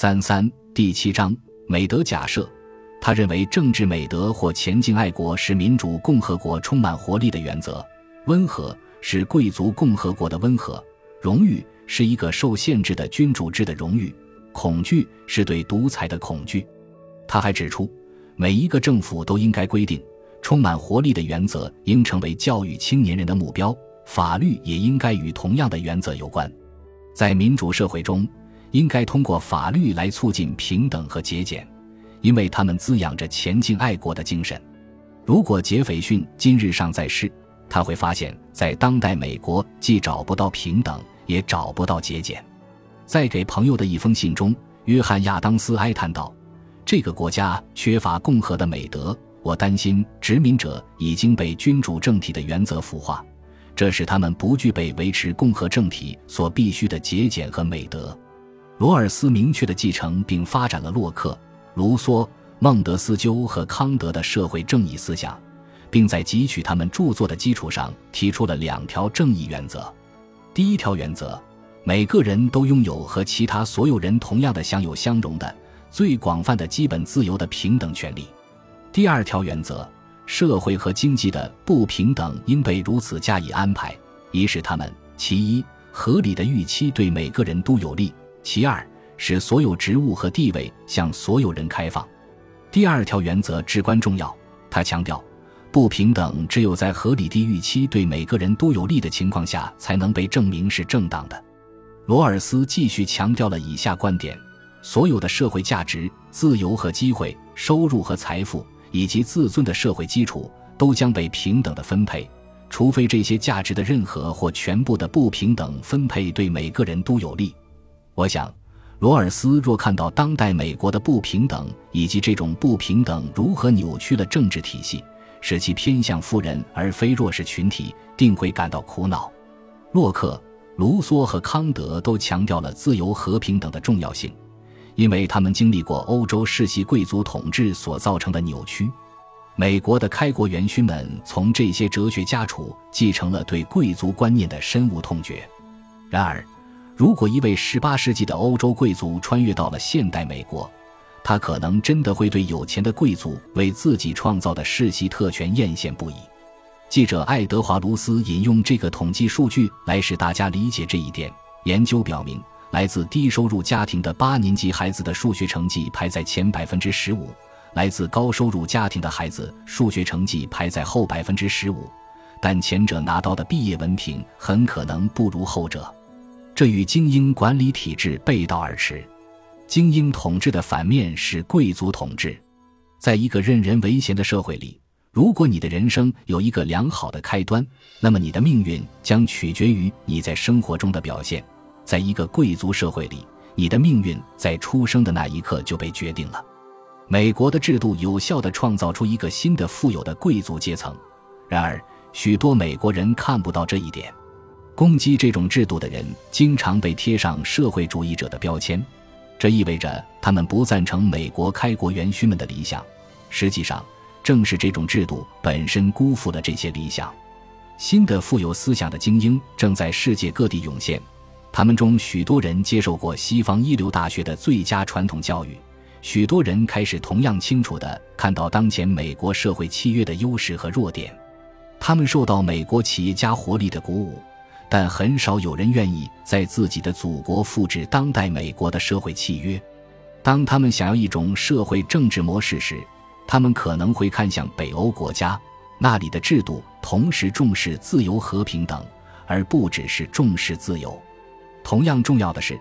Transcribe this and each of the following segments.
三三第七章美德假设，他认为政治美德或前进爱国是民主共和国充满活力的原则，温和是贵族共和国的温和，荣誉是一个受限制的君主制的荣誉，恐惧是对独裁的恐惧。他还指出，每一个政府都应该规定，充满活力的原则应成为教育青年人的目标，法律也应该与同样的原则有关，在民主社会中。应该通过法律来促进平等和节俭，因为他们滋养着前进爱国的精神。如果杰斐逊今日尚在世，他会发现，在当代美国既找不到平等，也找不到节俭。在给朋友的一封信中，约翰亚当斯哀叹道：“这个国家缺乏共和的美德，我担心殖民者已经被君主政体的原则腐化，这使他们不具备维持共和政体所必须的节俭和美德。”罗尔斯明确地继承并发展了洛克、卢梭、孟德斯鸠和康德的社会正义思想，并在汲取他们著作的基础上提出了两条正义原则：第一条原则，每个人都拥有和其他所有人同样的享有相容的、最广泛的基本自由的平等权利；第二条原则，社会和经济的不平等应被如此加以安排，以使他们其一合理的预期对每个人都有利。其二，使所有职务和地位向所有人开放。第二条原则至关重要。他强调，不平等只有在合理地预期对每个人都有利的情况下，才能被证明是正当的。罗尔斯继续强调了以下观点：所有的社会价值、自由和机会、收入和财富，以及自尊的社会基础，都将被平等的分配，除非这些价值的任何或全部的不平等分配对每个人都有利。我想，罗尔斯若看到当代美国的不平等以及这种不平等如何扭曲了政治体系，使其偏向富人而非弱势群体，定会感到苦恼。洛克、卢梭和康德都强调了自由和平等的重要性，因为他们经历过欧洲世袭贵族统治所造成的扭曲。美国的开国元勋们从这些哲学家处继承了对贵族观念的深恶痛绝。然而，如果一位18世纪的欧洲贵族穿越到了现代美国，他可能真的会对有钱的贵族为自己创造的世袭特权艳羡不已。记者爱德华·卢斯引用这个统计数据来使大家理解这一点。研究表明，来自低收入家庭的八年级孩子的数学成绩排在前百分之十五，来自高收入家庭的孩子数学成绩排在后百分之十五，但前者拿到的毕业文凭很可能不如后者。这与精英管理体制背道而驰。精英统治的反面是贵族统治。在一个任人唯贤的社会里，如果你的人生有一个良好的开端，那么你的命运将取决于你在生活中的表现。在一个贵族社会里，你的命运在出生的那一刻就被决定了。美国的制度有效地创造出一个新的富有的贵族阶层，然而许多美国人看不到这一点。攻击这种制度的人经常被贴上社会主义者的标签，这意味着他们不赞成美国开国元勋们的理想。实际上，正是这种制度本身辜负了这些理想。新的富有思想的精英正在世界各地涌现，他们中许多人接受过西方一流大学的最佳传统教育，许多人开始同样清楚地看到当前美国社会契约的优势和弱点，他们受到美国企业家活力的鼓舞。但很少有人愿意在自己的祖国复制当代美国的社会契约。当他们想要一种社会政治模式时，他们可能会看向北欧国家，那里的制度同时重视自由和平等，而不只是重视自由。同样重要的是，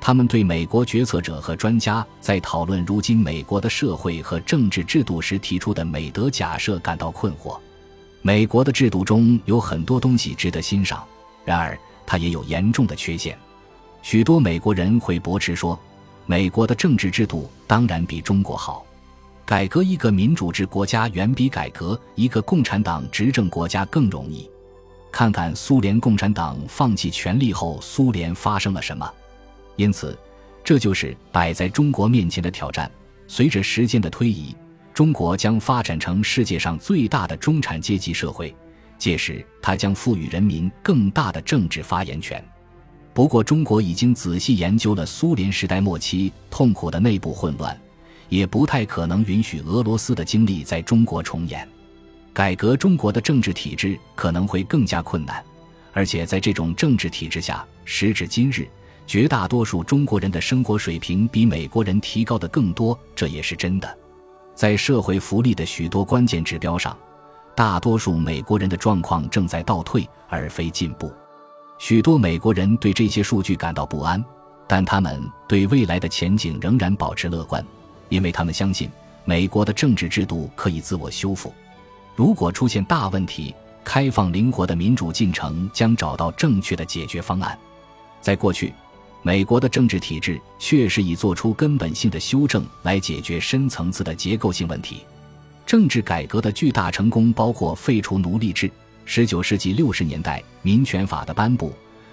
他们对美国决策者和专家在讨论如今美国的社会和政治制度时提出的美德假设感到困惑。美国的制度中有很多东西值得欣赏。然而，它也有严重的缺陷。许多美国人会驳斥说，美国的政治制度当然比中国好。改革一个民主制国家远比改革一个共产党执政国家更容易。看看苏联共产党放弃权力后，苏联发生了什么。因此，这就是摆在中国面前的挑战。随着时间的推移，中国将发展成世界上最大的中产阶级社会。届时，他将赋予人民更大的政治发言权。不过，中国已经仔细研究了苏联时代末期痛苦的内部混乱，也不太可能允许俄罗斯的经历在中国重演。改革中国的政治体制可能会更加困难，而且在这种政治体制下，时至今日，绝大多数中国人的生活水平比美国人提高的更多，这也是真的。在社会福利的许多关键指标上，大多数美国人的状况正在倒退，而非进步。许多美国人对这些数据感到不安，但他们对未来的前景仍然保持乐观，因为他们相信美国的政治制度可以自我修复。如果出现大问题，开放灵活的民主进程将找到正确的解决方案。在过去，美国的政治体制确实已做出根本性的修正来解决深层次的结构性问题。政治改革的巨大成功包括废除奴隶制。十九世纪六十年代，民权法的颁布，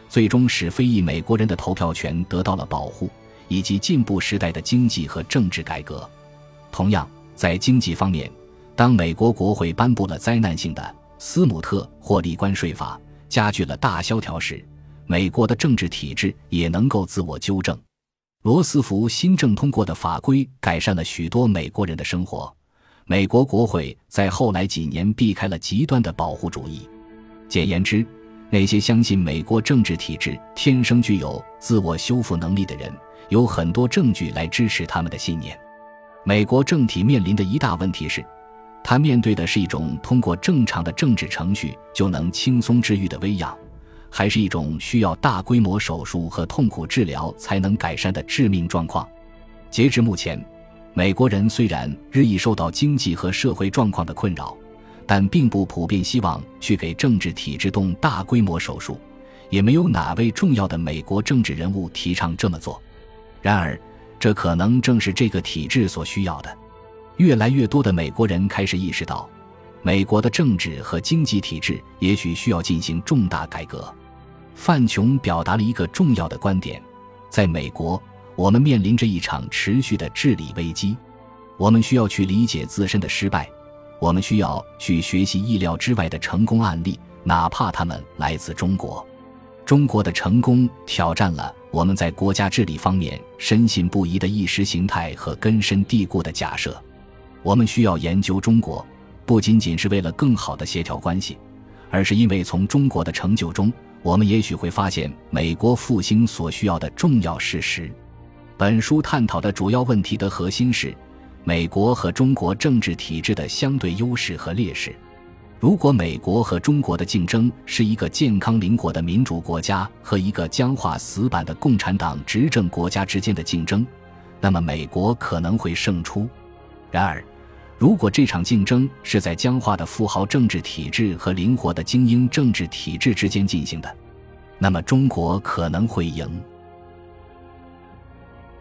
最终使非裔美国人的投票权得到了保护，以及进步时代的经济和政治改革。同样，在经济方面，当美国国会颁布了灾难性的斯姆特获利关税法，加剧了大萧条时，美国的政治体制也能够自我纠正。罗斯福新政通过的法规改善了许多美国人的生活。美国国会在后来几年避开了极端的保护主义。简言之，那些相信美国政治体制天生具有自我修复能力的人，有很多证据来支持他们的信念。美国政体面临的一大问题是，它面对的是一种通过正常的政治程序就能轻松治愈的危恙，还是一种需要大规模手术和痛苦治疗才能改善的致命状况？截至目前。美国人虽然日益受到经济和社会状况的困扰，但并不普遍希望去给政治体制动大规模手术，也没有哪位重要的美国政治人物提倡这么做。然而，这可能正是这个体制所需要的。越来越多的美国人开始意识到，美国的政治和经济体制也许需要进行重大改革。范琼表达了一个重要的观点：在美国。我们面临着一场持续的治理危机，我们需要去理解自身的失败，我们需要去学习意料之外的成功案例，哪怕他们来自中国。中国的成功挑战了我们在国家治理方面深信不疑的意识形态和根深蒂固的假设。我们需要研究中国，不仅仅是为了更好的协调关系，而是因为从中国的成就中，我们也许会发现美国复兴所需要的重要事实。本书探讨的主要问题的核心是美国和中国政治体制的相对优势和劣势。如果美国和中国的竞争是一个健康灵活的民主国家和一个僵化死板的共产党执政国家之间的竞争，那么美国可能会胜出。然而，如果这场竞争是在僵化的富豪政治体制和灵活的精英政治体制之间进行的，那么中国可能会赢。